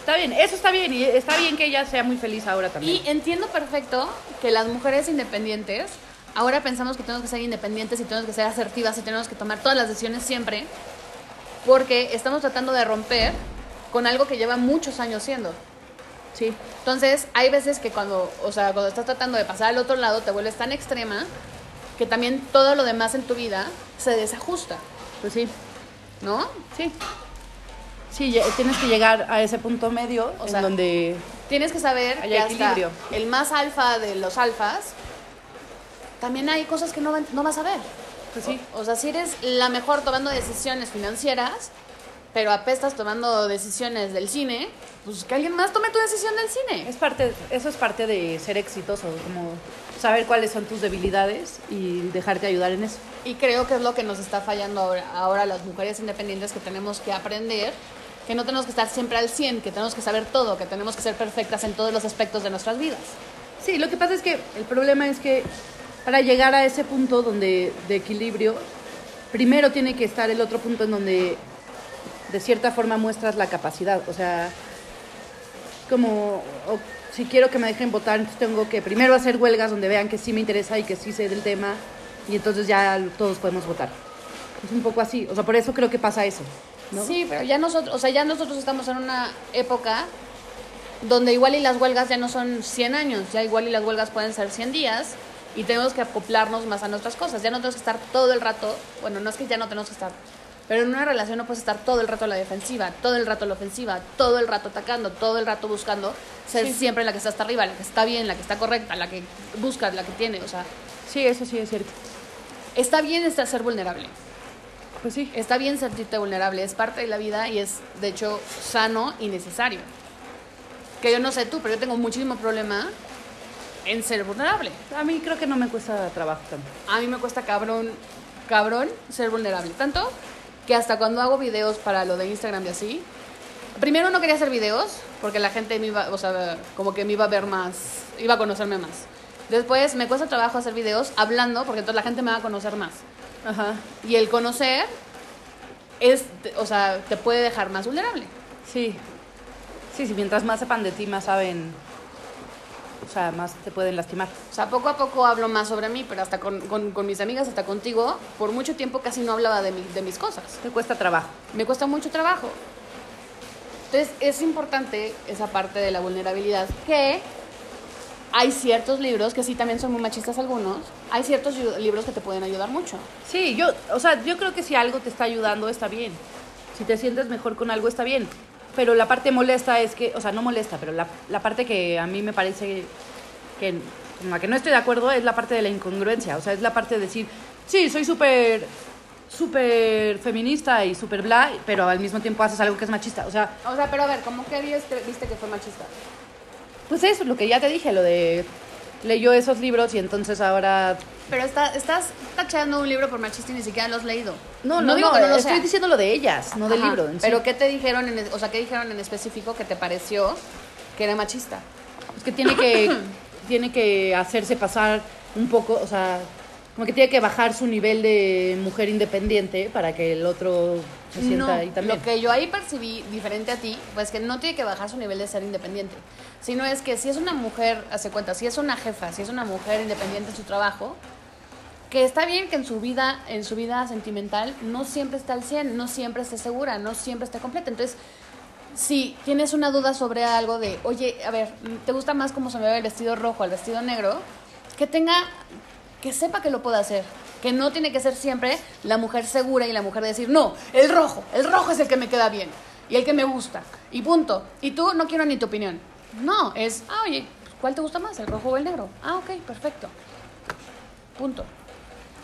Está bien, eso está bien y está bien que ella sea muy feliz ahora también. Y entiendo perfecto que las mujeres independientes, ahora pensamos que tenemos que ser independientes y tenemos que ser asertivas y tenemos que tomar todas las decisiones siempre, porque estamos tratando de romper con algo que lleva muchos años siendo. Sí. Entonces, hay veces que cuando, o sea, cuando estás tratando de pasar al otro lado, te vuelves tan extrema que también todo lo demás en tu vida se desajusta, Pues sí. ¿no? Sí. Sí, tienes que llegar a ese punto medio O en sea, donde Tienes que saber que hasta equilibrio. el más alfa de los alfas, también hay cosas que no, no vas a ver. Pues sí. O, o sea, si eres la mejor tomando decisiones financieras, pero apestas tomando decisiones del cine, pues que alguien más tome tu decisión del cine. es parte, eso es parte de ser exitoso, como saber cuáles son tus debilidades y dejarte ayudar en eso. Y creo que es lo que nos está fallando ahora, ahora las mujeres independientes que tenemos que aprender, que no tenemos que estar siempre al 100, que tenemos que saber todo, que tenemos que ser perfectas en todos los aspectos de nuestras vidas. Sí, lo que pasa es que el problema es que para llegar a ese punto donde de equilibrio, primero tiene que estar el otro punto en donde de cierta forma muestras la capacidad. O sea, como si quiero que me dejen votar, entonces tengo que primero hacer huelgas donde vean que sí me interesa y que sí sé del tema y entonces ya todos podemos votar. Es un poco así. O sea, por eso creo que pasa eso. ¿no? Sí, pero ya nosotros, o sea, ya nosotros estamos en una época donde igual y las huelgas ya no son 100 años, ya igual y las huelgas pueden ser 100 días y tenemos que acoplarnos más a nuestras cosas. Ya no tenemos que estar todo el rato, bueno, no es que ya no tenemos que estar, pero en una relación no puedes estar todo el rato a la defensiva, todo el rato a la ofensiva, todo el rato atacando, todo el rato buscando ser Sí. siempre la que está hasta arriba, la que está bien, la que está correcta, la que busca, la que tiene, o sea, Sí, eso sí es cierto. está bien estar ser vulnerable. Pues sí. Está bien sentirte vulnerable, es parte de la vida y es, de hecho, sano y necesario. Que yo no sé tú, pero yo tengo muchísimo problema en ser vulnerable. A mí creo que no me cuesta trabajo tanto. A mí me cuesta cabrón, cabrón ser vulnerable. Tanto que hasta cuando hago videos para lo de Instagram y así, primero no quería hacer videos porque la gente me iba, o sea, como que me iba a ver más, iba a conocerme más. Después me cuesta trabajo hacer videos hablando porque entonces la gente me va a conocer más. Ajá. Y el conocer es, o sea, te puede dejar más vulnerable. Sí. Sí, sí, mientras más sepan de ti, más saben o sea, más te pueden lastimar. O sea, poco a poco hablo más sobre mí, pero hasta con, con- con mis amigas, hasta contigo, por mucho tiempo casi no hablaba de, mi- de mis cosas. Te cuesta trabajo. Me cuesta mucho trabajo. Entonces, es importante esa parte de la vulnerabilidad que hay ciertos libros, que sí también son muy machistas algunos, hay ciertos libros que te pueden ayudar mucho. Sí, yo, o sea, yo creo que si algo te está ayudando está bien. Si te sientes mejor con algo está bien. Pero la parte molesta es que, o sea, no molesta, pero la, la parte que a mí me parece que con la que no estoy de acuerdo es la parte de la incongruencia. O sea, es la parte de decir, sí, soy súper súper feminista y súper bla, pero al mismo tiempo haces algo que es machista. O sea, O sea, pero a ver, ¿cómo que viste, que fue machista? pues eso es lo que ya te dije, lo de leyó esos libros y entonces ahora Pero está, estás tachando un libro por machista y ni siquiera lo has leído. no, no, digo no, que no lo estoy sea. diciendo lo de ellas, no del Ajá, libro. en sí. Pero ¿qué te dijeron, en, o sea, qué dijeron en específico que te pareció que era machista? Es que tiene que, <clears throat> tiene que hacerse pasar un poco, o sea, como que tiene que bajar su nivel de mujer independiente para que el otro se sienta No, ahí también. Lo que yo ahí percibí diferente a ti, pues que no tiene que bajar su nivel de ser independiente, sino es que si es una mujer, hace cuenta, si es una jefa, si es una mujer independiente en su trabajo, que está bien que en su vida, en su vida sentimental no siempre está al 100, no siempre esté segura, no siempre esté completa. Entonces, si tienes una duda sobre algo de, oye, a ver, ¿te gusta más cómo se me ve el vestido rojo al vestido negro? Que tenga, que sepa que lo puede hacer. Que no tiene que ser siempre la mujer segura y la mujer de decir, no, el rojo, el rojo es el que me queda bien y el que me gusta. Y punto. Y tú no quiero ni tu opinión. No, es, ah, oye, ¿cuál te gusta más, el rojo o el negro? Ah, ok, perfecto. Punto.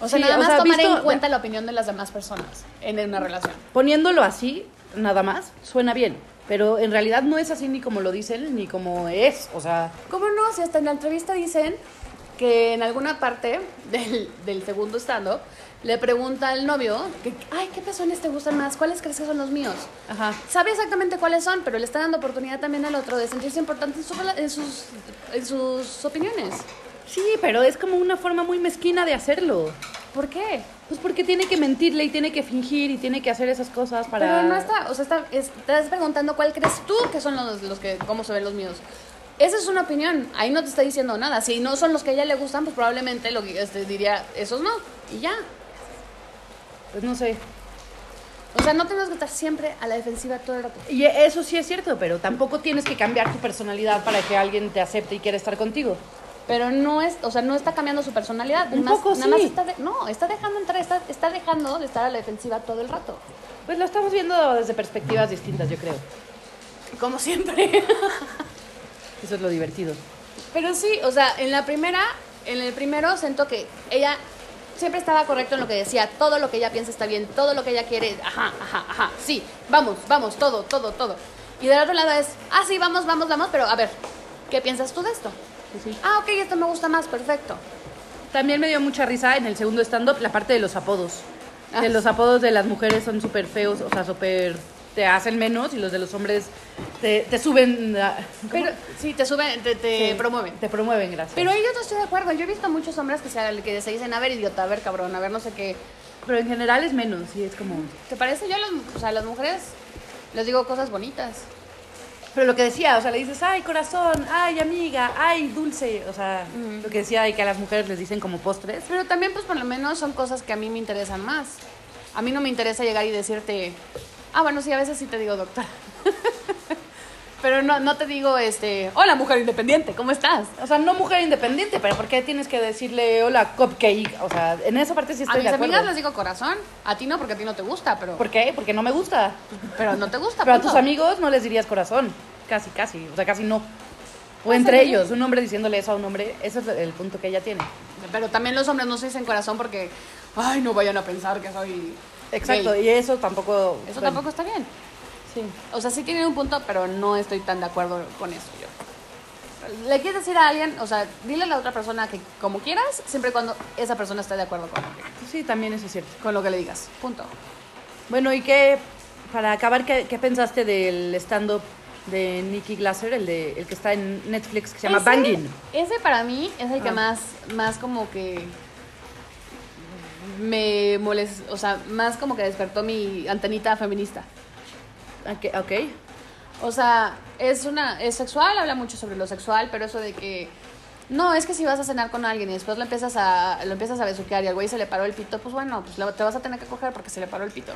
O sea, Sí, nada o más sea, tomar visto- en cuenta la opinión de las demás personas en una relación. Poniéndolo así, nada más, suena bien. Pero en realidad no es así ni como lo dicen, ni como es. O sea, ¿Cómo no? Si hasta en la entrevista dicen que en alguna parte del, del segundo stand-up le pregunta al novio que, ay, ¿qué pezones te gustan más? ¿Cuáles crees que son los míos? ajá. Sabe exactamente cuáles son, pero le está dando oportunidad también al otro de sentirse importante en, su en sus, en sus opiniones. Sí, pero es como una forma muy mezquina de hacerlo. ¿Por qué? Pues porque tiene que mentirle y tiene que fingir y tiene que hacer esas cosas para... Pero no está, o sea, está, estás preguntando cuál crees tú que son los, los que, cómo se ven los míos. Esa es una opinión, ahí no te está diciendo nada. Si no son los que a ella le gustan, pues probablemente lo que este, diría, esos no, y ya. Pues no sé. O sea, no tenemos que estar siempre a la defensiva todo el rato. Y eso sí es cierto, pero tampoco tienes que cambiar tu personalidad para que alguien te acepte y quiera estar contigo. Pero no es, o sea, no está cambiando su personalidad. Un más- poco nada más sí. está de- no, está dejando entrar, está, está dejando de estar a la defensiva todo el rato. Pues lo estamos viendo desde perspectivas distintas, yo creo. Como siempre. <laughs> Eso es lo divertido. Pero sí, o sea, en la primera, en el primero siento que ella siempre estaba correcto en lo que decía, todo lo que ella piensa está bien, todo lo que ella quiere, ajá, ajá, ajá, sí, vamos, vamos, todo, todo, todo. Y del otro lado es, ah, sí, vamos, vamos, vamos, pero a ver, ¿qué piensas tú de esto? Pues sí. Ah, ok, esto me gusta más, perfecto. También me dio mucha risa en el segundo stand-up la parte de los apodos. Ah. Que los apodos de las mujeres son súper feos, o sea, súper... te hacen menos y los de los hombres te, te suben... a- ¿cómo? Pero sí, te suben, te, te Sí, promueven. Te promueven, gracias. Pero yo no estoy de acuerdo. Yo he visto muchos hombres que se, que se dicen, a ver, idiota, a ver, cabrón, a ver, no sé qué. Pero en general es menos, sí, es como... ¿Te parece? Yo, a las, o sea, a las mujeres les digo cosas bonitas. Pero lo que decía, o sea, le dices, ay, corazón, ay, amiga, ay, dulce. O sea, lo que decía y que a las mujeres les dicen como postres. Pero también, pues, por lo menos son cosas que a mí me interesan más. A mí no me interesa llegar y decirte, ah, bueno, sí, a veces sí te digo doctora. <laughs> Pero no, no te digo, este, hola, mujer independiente, ¿cómo estás? O sea, no mujer independiente, pero ¿por qué tienes que decirle hola, cupcake? O sea, en esa parte sí A estoy mis de acuerdo. amigas les digo corazón, a ti no, porque a ti no te gusta, pero, ¿Por qué? Porque no me gusta. pero no te gusta. Pero a punto. tus amigos no les dirías corazón. Casi, casi. O sea, casi no. O Pues entre ellos, un hombre diciéndole eso a un hombre, ese es el punto que ella tiene. Pero también los hombres no se dicen corazón porque, ay, no vayan a pensar que soy. Exacto, gay. y eso tampoco. Eso bueno, tampoco está bien. Sí. O sea, sí tienen un punto, pero no estoy tan de acuerdo con eso yo. Le quieres decir a alguien, o sea, dile a la otra persona que como quieras, siempre y cuando esa persona esté de acuerdo con, lo que- Sí, también eso es cierto. con lo que le digas. Punto. Bueno, ¿y qué, para acabar, qué, qué pensaste del stand-up de Nicky Glasser, el, de, el que está en Netflix, que se llama Ese- Banging? Ese para mí es el que Ah. más, más como que me molesta, o sea, más como que despertó mi antenita feminista. Ok. ok. O sea, es una es sexual, habla mucho sobre lo sexual, pero eso de que no, es que si vas a cenar con alguien y después lo empiezas a lo empiezas a besuquear y al güey se le paró el pito, pues bueno, pues lo- te vas a tener que coger porque se le paró el pito.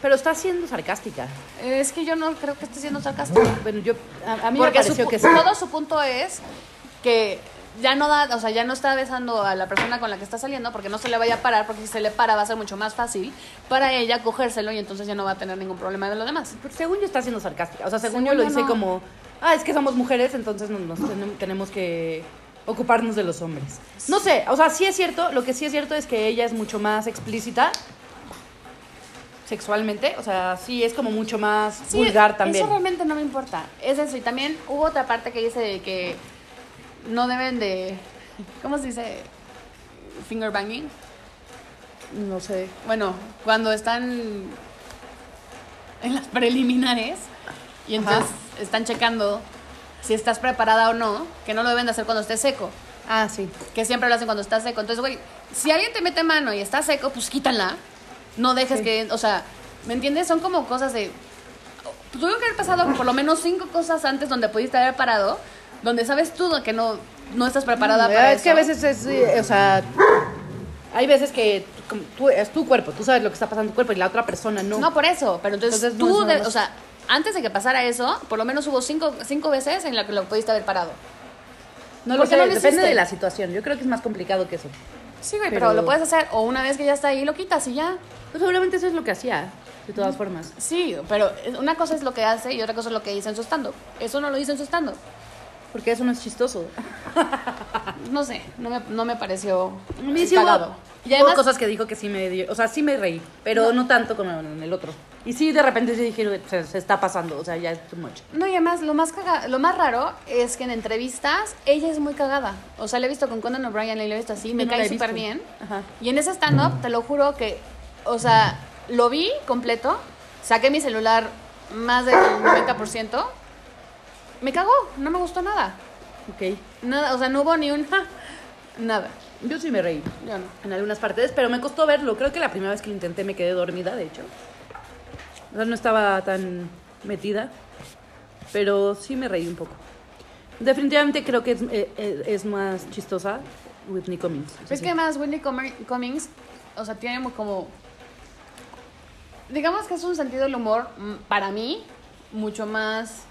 Pero está siendo sarcástica. Es que yo no creo que esté siendo sarcástico. Bueno, yo, a, a mí me pareció su, que sí. todo su punto es que ya no da, o sea, ya no está besando a la persona con la que está saliendo porque no se le vaya a parar, porque si se le para va a ser mucho más fácil para ella cogérselo y entonces ya no va a tener ningún problema de lo demás. Pero según yo está siendo sarcástica. O sea, según, Según yo lo hice no. como, ah, es que somos mujeres, entonces nos, nos tenem- tenemos que ocuparnos de los hombres. No sé, o sea, sí es cierto, lo que sí es cierto es que ella es mucho más explícita sexualmente, o sea, sí es como mucho más Sí, vulgar también. Eso realmente no me importa. Es eso. Y también hubo otra parte que dice de que no deben de. ¿Cómo se dice? Finger banging. No sé. Bueno, cuando están en las preliminares y entonces están checando si estás preparada o no, que no lo deben de hacer cuando estés seco. Ah, sí. Que siempre lo hacen cuando estás seco. Entonces, güey, si alguien te mete mano y está seco, pues quítala. No dejes Sí. que, o sea, ¿me entiendes? Son como cosas de... Tuvo que haber pasado por lo menos cinco cosas antes donde pudiste haber parado, donde sabes tú que no, no estás preparada No, para es que a eso. veces es, o sea, hay veces que tú, es tu cuerpo, tú sabes lo que está pasando en tu cuerpo y la otra persona no. No, por eso. Pero entonces, Entonces, no tú, es nada de- o sea, antes de que pasara eso, por lo menos hubo cinco, cinco veces en las que lo pudiste haber parado. No lo ¿Por qué sé, no lo depende hiciste? de la situación. Yo creo que es más complicado que eso. Sí, güey, pero... Pero- lo puedes hacer. O una vez que ya está ahí, lo quitas y ya. Pues seguramente eso es lo que hacía, de todas formas. Sí, pero una cosa es lo que hace y otra cosa es lo que dice en su stand Eso no lo dice en su stand Porque eso no es chistoso. <laughs> No sé, no me, no me pareció hubo, cagado. Y hubo además, cosas que dijo que sí me dio, o sea, sí me reí, pero no, tanto como en el otro. Y sí, de repente sí dije, se, se está pasando, o sea, ya es too much. no, y además lo más, caga- lo más raro es que en entrevistas ella es muy cagada. O sea, la he visto con Conan O'Brien, la he visto así, me no cae súper bien. Ajá. Y en ese stand-up, te lo juro que, o sea, lo vi completo, saqué mi celular más del 90%, me cagó, no me gustó nada. Ok. Nada, o sea, no hubo ni un... "Ja", nada. Yo sí me reí Yo no. en algunas partes, pero me costó verlo. Creo que la primera vez que lo intenté me quedé dormida, de hecho. O sea, no estaba tan metida, pero sí me reí un poco. Definitivamente creo que es, eh, eh, es más chistosa Whitney Cummings. Es que además Whitney Cumming- Cummings, o sea, tiene como... Digamos que es un sentido del humor, mm, para mí, mucho más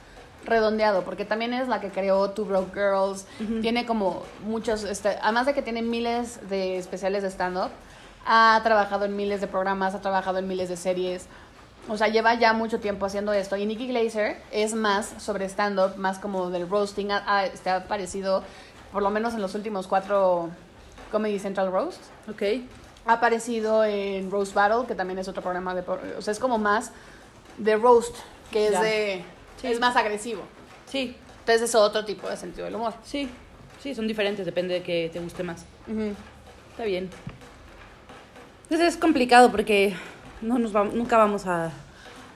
redondeado, porque también es la que creó Two Broke Girls, tiene como muchos, este, además de que tiene miles de especiales de stand-up, ha trabajado en miles de programas, ha trabajado en miles de series, o sea, lleva ya mucho tiempo haciendo esto. Y Nikki Glazer es más sobre stand-up, más como del roasting, ha, ha- este, ha aparecido por lo menos en los últimos cuatro Comedy Central Roast. Ok. Ha aparecido en Roast Battle, que también es otro programa de... O sea, es como más de roast, que es Ya. de... Es más agresivo. Sí, Entonces es otro tipo de sentido del humor. sí. Sí, son diferentes, depende de que te guste más. Está bien. Entonces es complicado porque no nos vamos, nunca vamos a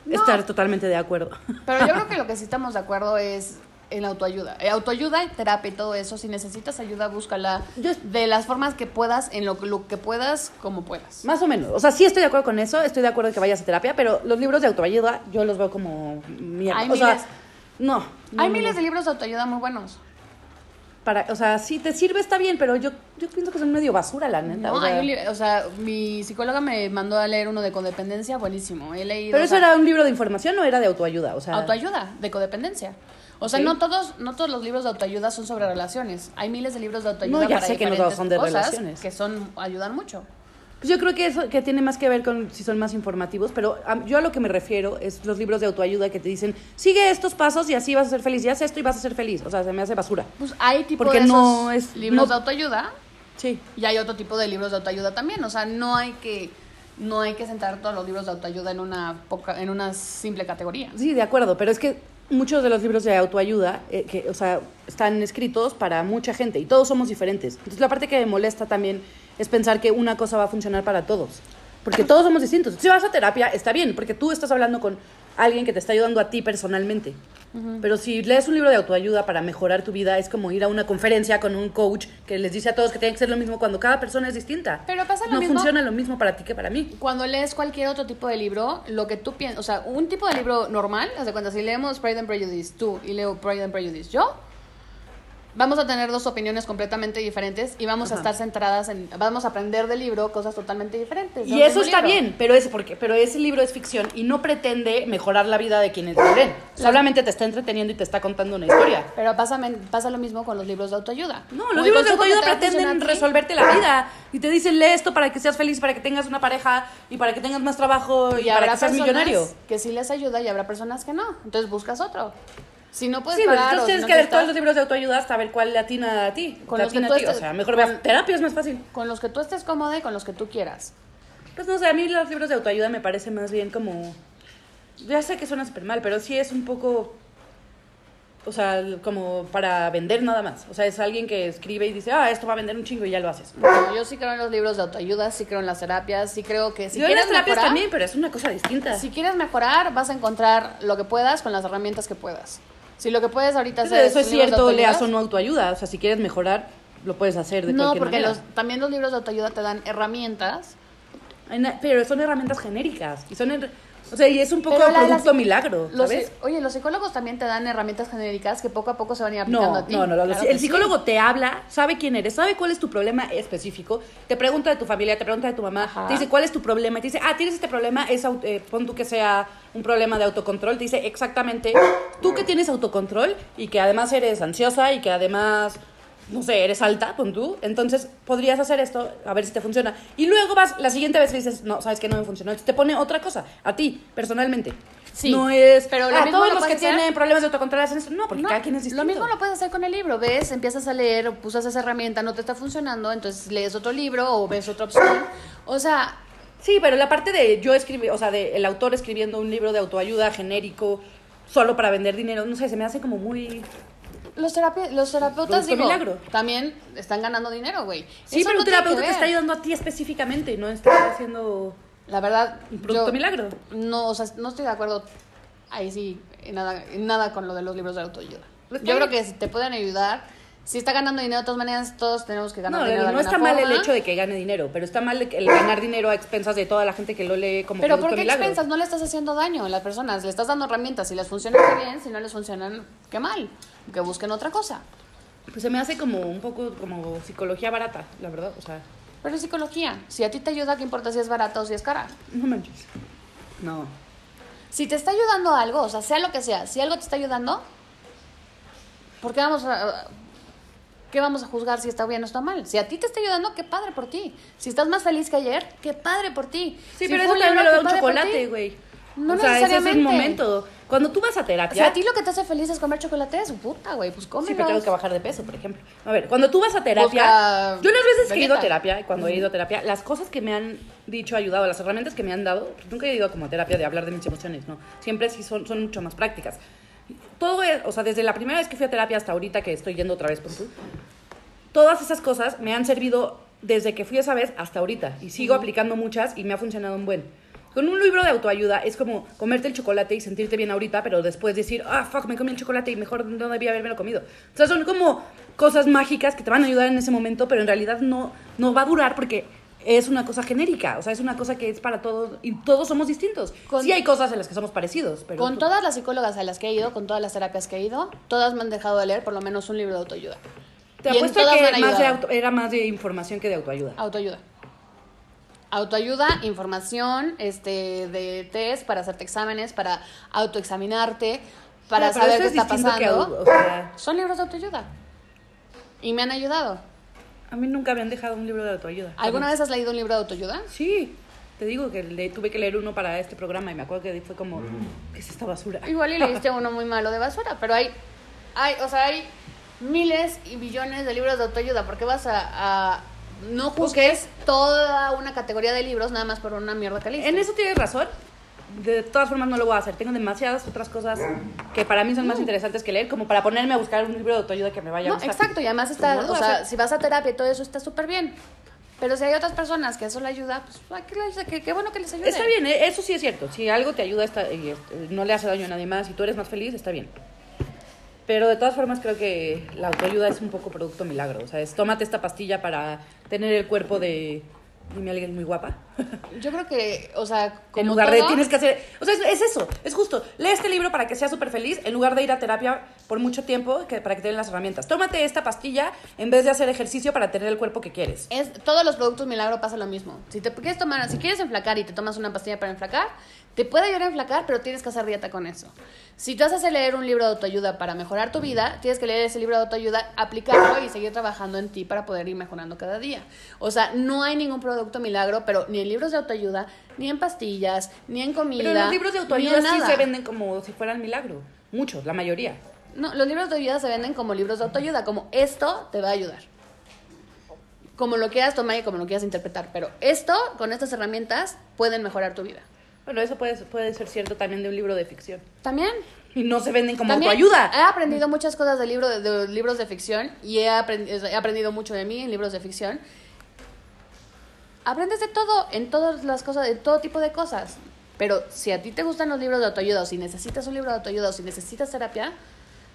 No. estar totalmente de acuerdo. Pero yo <laughs> creo que lo que sí estamos de acuerdo es en autoayuda. Eh, autoayuda y terapia y todo eso. Si necesitas ayuda, búscala Yo- de las formas que puedas, en lo, lo que puedas, como puedas. Más o menos. O sea, sí estoy de acuerdo con eso, estoy de acuerdo que vayas a terapia, pero los libros de autoayuda yo los veo como mierda. Hay o sea, miles. no. no, Hay no, miles de libros de autoayuda muy buenos. Para, o sea, si te sirve está bien, pero yo, yo pienso que son medio basura, la neta. No, o, sea, hay un li- o sea, mi psicóloga me mandó a leer uno de codependencia, buenísimo. He leído. pero eso sea, era un libro de información o era de autoayuda, o sea. Autoayuda, de codependencia. O sea, no todos, no todos los libros de autoayuda son sobre relaciones. Hay miles de libros de autoayuda No, ya para sé que no todos son de cosas relaciones. que son ayudan mucho. Pues yo creo que eso que tiene más que ver con si son más informativos, pero a- yo a lo que me refiero es los libros de autoayuda que te dicen, sigue estos pasos y así vas a ser feliz, y haz esto y vas a ser feliz. O sea, se me hace basura. Pues hay tipo Porque de no esos es- libros no- de autoayuda Sí. y hay otro tipo de libros de autoayuda también. O sea, no hay que no hay que sentar todos los libros de autoayuda en una poca, en una simple categoría. Sí, de acuerdo, pero es que muchos de los libros de autoayuda, eh, que, o sea, están escritos para mucha gente y todos somos diferentes. Entonces la parte que me molesta también es pensar que una cosa va a funcionar para todos, porque todos somos distintos. Si vas a terapia, está bien, porque tú estás hablando con alguien que te está ayudando a ti personalmente. Pero si lees un libro de autoayuda para mejorar tu vida, es como ir a una conferencia con un coach que les dice a todos que tienen que ser lo mismo cuando cada persona es distinta. Pero pasa lo no mismo- funciona lo mismo para ti que para mí. Cuando lees cualquier otro tipo de libro, lo que tú piensas, o sea, un tipo de libro normal, haz de cuenta, si leemos Pride and Prejudice tú y leo Pride and Prejudice yo, vamos a tener dos opiniones completamente diferentes y vamos a Ajá. estar centradas en, vamos a aprender del libro cosas totalmente diferentes. Y eso está libro. bien, pero es porque pero ese libro es ficción y no pretende mejorar la vida de quienes lo leen. Solamente te está entreteniendo y te está contando una historia. Pero pasa, pasa lo mismo con los libros de autoayuda. No, los libros de autoayuda a pretenden a resolverte la vida y te dicen lee esto para que seas feliz, para que tengas una pareja y para que tengas más trabajo y, Y para que seas millonario. que sí les ayuda y habrá personas que no. Entonces buscas otro. Si no puedes Sí, pero pagar entonces si tienes no que leer todos los libros de autoayuda hasta ver cuál le atina a ti. Con los que tú ti. O estés- sea, mejor con- veas terapia es más fácil. con los que tú estés cómoda y con los que tú quieras. Pues no sé, a mí los libros de autoayuda me parece más bien como... Ya sé que suena súper mal, pero sí es un poco... O sea, como para vender nada más. O sea, es alguien que escribe y dice, ah, esto va a vender un chingo y ya lo haces. Yo sí creo en los libros de autoayuda, sí creo en las terapias, sí creo que si Yo en quieres las terapias mejorar, también, pero es una cosa distinta. si quieres mejorar, vas a encontrar lo que puedas con las herramientas que puedas. Si lo que puedes ahorita hacer eso es cierto, leas o no autoayuda. O sea, si quieres mejorar, lo puedes hacer de No, cualquier porque manera. los, también los libros de autoayuda te dan herramientas. Pero son herramientas genéricas. Y son her- O sea, y es un poco la producto milagro, Los, ¿sabes? oye, los psicólogos también te dan herramientas genéricas que poco a poco se van a ir aplicando No, a ti. no, no, no, Claro El sí. psicólogo te habla, sabe quién eres, sabe cuál es tu problema específico, te pregunta de tu familia, te pregunta de tu mamá, Ajá. te dice cuál es tu problema, y te dice, ah, tienes este problema, es eh, pon tú que sea un problema de autocontrol, te dice exactamente, tú que tienes autocontrol y que además eres ansiosa y que además, no sé, eres alta, pon tú, entonces podrías hacer esto, a ver si te funciona. Y luego vas, la siguiente vez y dices, no, sabes que no me funcionó, entonces te pone otra cosa, a ti, personalmente. Sí, no es, pero lo ah, mismo todos lo los que hacer- tienen problemas de autocontrol hacen esto. No, porque No, cada quien es distinto. Lo mismo lo puedes hacer con el libro. Ves, empiezas a leer, usas esa herramienta, no te está funcionando, entonces lees otro libro o ves otra opción. O sea, Sí, pero la parte de yo escribí, o sea, de el autor escribiendo un libro de autoayuda genérico solo para vender dinero, no sé, se me hace como muy... los, terapi- los terapeutas, digo, milagro. también están ganando dinero, güey. Sí, Eso pero no un terapeuta te está ayudando a ti específicamente, no está haciendo La verdad, un producto yo milagro. No, o sea, no estoy de acuerdo ahí sí, en nada, en nada con lo de los libros de autoayuda. Pues Yo creo que si te pueden ayudar, si está ganando dinero de todas maneras, todos tenemos que ganar No, dinero. de no está mal el hecho de que gane dinero, pero está mal el ganar dinero a expensas de toda la gente que lo lee como Pero ¿por qué milagro. expensas? No le estás haciendo daño a las personas, le estás dando herramientas. Si les funcionan, qué bien, si no les funcionan, qué mal. Que busquen otra cosa. Pues se me hace como un poco como psicología barata, la verdad, o sea, Pero es psicología. Si a ti te ayuda, ¿qué importa si es barata o si es cara? no manches. No. Si te está ayudando algo, o sea, sea lo que sea, si algo te está ayudando, ¿por qué vamos a, qué vamos a juzgar si está bien o está mal? Si a ti te está ayudando, qué padre por ti. Si estás más feliz que ayer, qué padre por ti. Sí, Si pero eso también me lo da un chocolate, güey. No o sea, ese es un necesariamente. momento. Cuando tú vas a terapia... Si a ti lo que te hace feliz es comer chocolates, puta, güey, pues Sí, cómelos. pero tengo que bajar de peso, por ejemplo. A ver, cuando tú vas a terapia, Busca yo las veces que he ido a terapia, cuando he ido a terapia, las cosas que me han dicho ayudado, las herramientas que me han dado, nunca he ido como a terapia de hablar de mis emociones, no. Siempre sí son, son mucho más prácticas. Todo, es- o sea, desde la primera vez que fui a terapia hasta ahorita que estoy yendo otra vez con tú, todas esas cosas me han servido desde que fui esa vez hasta ahorita y sigo aplicando muchas y me ha funcionado un buen. Con un libro de autoayuda es como comerte el chocolate y sentirte bien ahorita, pero después decir, ah, fuck, me comí el chocolate y mejor no debía haberme comido. O sea, son como cosas mágicas que te van a ayudar en ese momento, pero en realidad no, no va a durar porque es una cosa genérica, o sea, es una cosa que es para todos y todos somos distintos. Con- sí hay cosas en las que somos parecidos, pero... Con tú- todas las psicólogas a las que he ido, con todas las terapias que he ido, todas me han dejado de leer por lo menos un libro de autoayuda. Te Y apuesto que más de ayudado. auto- era más de información que de autoayuda. Autoayuda. Autoayuda, información, este, de test para hacerte exámenes, para autoexaminarte, para saber qué es está pasando. o sea, Son libros de autoayuda. Y me han ayudado. A mí nunca me han dejado un libro de autoayuda. ¿Alguna vez has leído un libro de autoayuda? Sí. Te digo que le- tuve que leer uno para este programa y me acuerdo que fue como, ¿qué es esta basura? <laughs> Igual y leíste uno muy malo de basura, pero hay, hay, o sea, hay miles y billones de libros de autoayuda. ¿Por qué vas a, a- no juzgues toda una categoría de libros nada más por una mierda que leíste? En eso tienes razón. De todas formas no lo voy a hacer. Tengo demasiadas otras cosas que para mí son más interesantes que leer, como para ponerme a buscar un libro de autoayuda que me vaya a No, exacto, y además está, No lo o sea, si vas a terapia y todo eso está súper bien. Pero si hay otras personas que eso le ayuda, pues qué bueno que les ayude. Está bien, ¿eh? eso sí es cierto. Si algo te ayuda está, y este, no le hace daño a nadie más y tú eres más feliz, está bien. Pero de todas formas creo que la autoayuda es un poco producto milagro. O sea, es tómate esta pastilla para tener el cuerpo de... Dime alguien muy guapa. Yo creo que, o sea, como en lugar de tienes que hacer... O sea, es, es eso, es justo. Lee este libro para que seas súper feliz en lugar de ir a terapia por mucho tiempo que, para que te den las herramientas. Tómate esta pastilla en vez de hacer ejercicio para tener el cuerpo que quieres. Es, todos los productos milagro pasa lo mismo. Si te quieres tomar, si quieres enflacar y te tomas una pastilla para enflacar, te puede ayudar a enflacar, pero tienes que hacer dieta con eso. Si tú haces leer un libro de autoayuda para mejorar tu vida, tienes que leer ese libro de autoayuda, aplicarlo y seguir trabajando en ti para poder ir mejorando cada día. O sea, no hay ningún producto milagro, pero ni en libros de autoayuda, ni en pastillas, ni en comida. Pero los libros de autoayuda sí nada. se venden como si fueran milagro. Muchos, la mayoría. No, los libros de autoayuda se venden como libros de autoayuda, como esto te va a ayudar. Como lo quieras tomar y como lo quieras interpretar, pero esto, con estas herramientas, pueden mejorar tu vida. Bueno, eso puede, puede ser cierto también de un libro de ficción. También. Y no se venden como También autoayuda. He aprendido muchas cosas de, libro, de, de libros de ficción y he, aprend- he aprendido mucho de mí en libros de ficción. Aprendes de todo, en todas las cosas, de todo tipo de cosas. Pero si a ti te gustan los libros de autoayuda, o si necesitas un libro de autoayuda, o si necesitas terapia,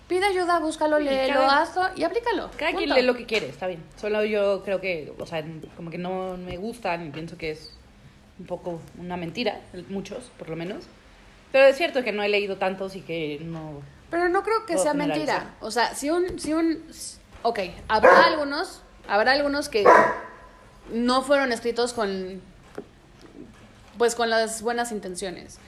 pide ayuda, búscalo, léelo, cada- hazlo y aplícalo. Cada quien Punto. lee lo que quiere, está bien. Solo yo creo que, o sea, como que no me gustan y pienso que es un poco una mentira, muchos, por lo menos. Pero es cierto que no he leído tantos y que no... Pero no creo que sea mentira. O sea, si un, si un, ok, habrá algunos, habrá algunos que no fueron escritos con, pues con las buenas intenciones.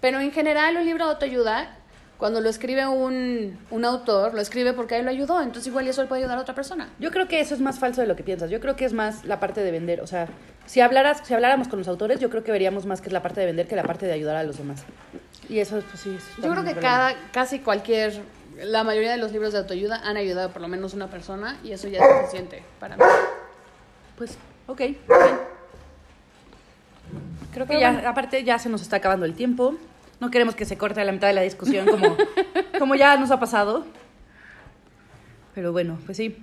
Pero en general un libro de autoayuda, cuando lo escribe un, un autor, lo escribe porque él lo ayudó, entonces igual eso le puede ayudar a otra persona. Yo creo que eso es más falso de lo que piensas. Yo creo que es más la parte de vender. O sea, si, hablaras, si habláramos con los autores, yo creo que veríamos más que es la parte de vender que la parte de ayudar a los demás. Y eso, pues sí. es Yo creo que cada, casi cualquier, la mayoría de los libros de autoayuda han ayudado a por lo menos una persona y eso ya es suficiente para mí. Pues, ok, bien. Creo que Pero ya, bueno. aparte ya se nos está acabando el tiempo. No queremos que se corte a la mitad de la discusión como, <laughs> como ya nos ha pasado. Pero bueno, pues sí.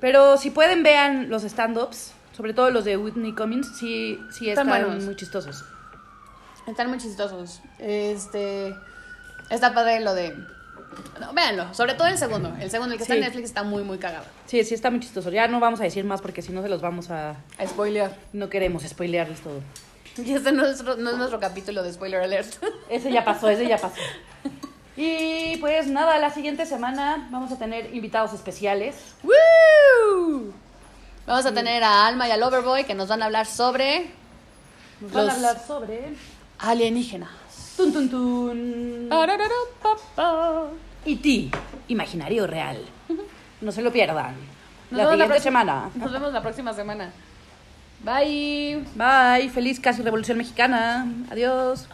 Pero si pueden, vean los stand-ups, sobre todo los de Whitney Cummings, sí, sí Están muy chistosos. Están muy chistosos. Este. Está padre lo de. No, véanlo, sobre todo el segundo. El segundo, el que está en Sí. Netflix, está muy, muy cagado. Sí, sí está muy chistoso. Ya no vamos a decir más porque si no se los vamos a... A spoiler. No queremos spoilearles todo. <laughs> Y este no es, nuestro- no es nuestro capítulo de spoiler alert. <laughs> Ese ya pasó, ese ya pasó. Y pues nada, la siguiente semana vamos a tener invitados especiales. ¡Woo! Vamos a tener a Alma y al Overboy que nos van a hablar sobre Nos van Los- a hablar sobre... alienígenas. Tun, tun, tun. Arararapapa. E.T. Imaginario real. No se lo pierdan. Nos la siguiente semana. Nos vemos la próxima semana. Bye. Bye. Feliz casi Revolución Mexicana. Adiós.